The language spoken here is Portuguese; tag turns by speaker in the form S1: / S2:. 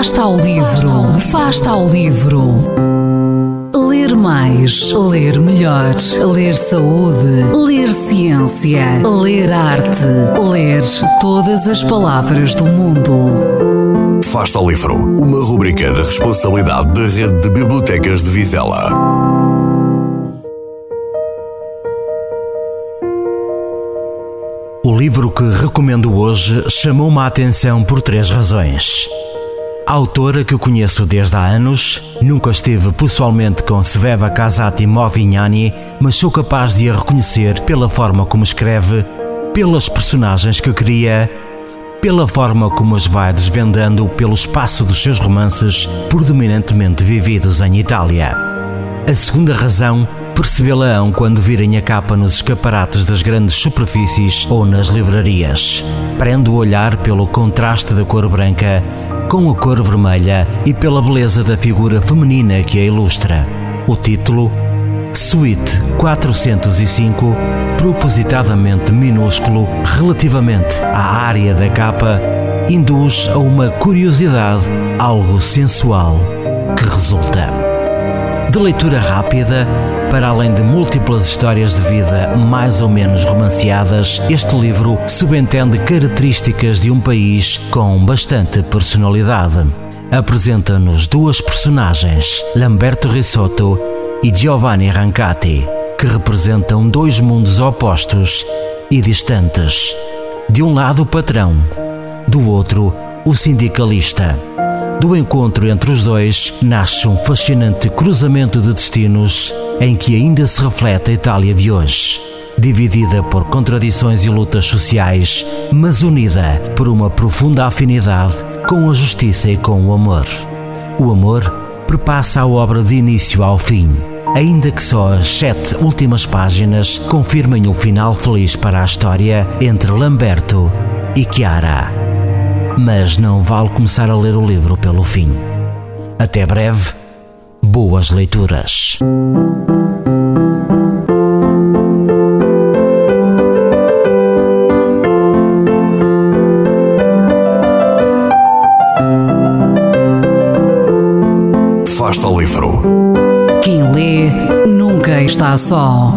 S1: Fasta ao livro, Fasta ao livro. Ler mais, ler melhor, ler saúde, ler ciência, ler arte, ler todas as palavras do mundo.
S2: Fasta ao livro, uma rubrica da responsabilidade da Rede de Bibliotecas de Vizela.
S3: O livro que recomendo hoje chamou-me a atenção por três razões. Autora que conheço desde há anos, nunca esteve pessoalmente com Sveva Casati Movignani, mas sou capaz de a reconhecer pela forma como escreve, pelas personagens que cria, pela forma como as vai desvendando pelo espaço dos seus romances, predominantemente vividos em Itália. A segunda razão percebê-la-ão quando virem a capa nos escaparates das grandes superfícies ou nas livrarias. Prende o olhar pelo contraste da cor branca com a cor vermelha e pela beleza da figura feminina que a ilustra. O título, Suite 405, propositadamente minúsculo relativamente à área da capa, induz a uma curiosidade algo sensual que resulta. De leitura rápida, para além de múltiplas histórias de vida mais ou menos romanceadas, este livro subentende características de um país com bastante personalidade. Apresenta-nos duas personagens, Lamberto Risotto e Giovanni Rancati, que representam dois mundos opostos e distantes. De um lado, o patrão, do outro, o sindicalista. Do encontro entre os dois nasce um fascinante cruzamento de destinos em que ainda se reflete a Itália de hoje, dividida por contradições e lutas sociais, mas unida por uma profunda afinidade com a justiça e com o amor. O amor perpassa a obra de início ao fim, ainda que só as sete últimas páginas confirmem o final feliz para a história entre Lamberto e Chiara mas não vale começar a ler o livro pelo fim. Até breve, boas leituras.
S2: Fasta ao livro.
S1: Quem lê nunca está só.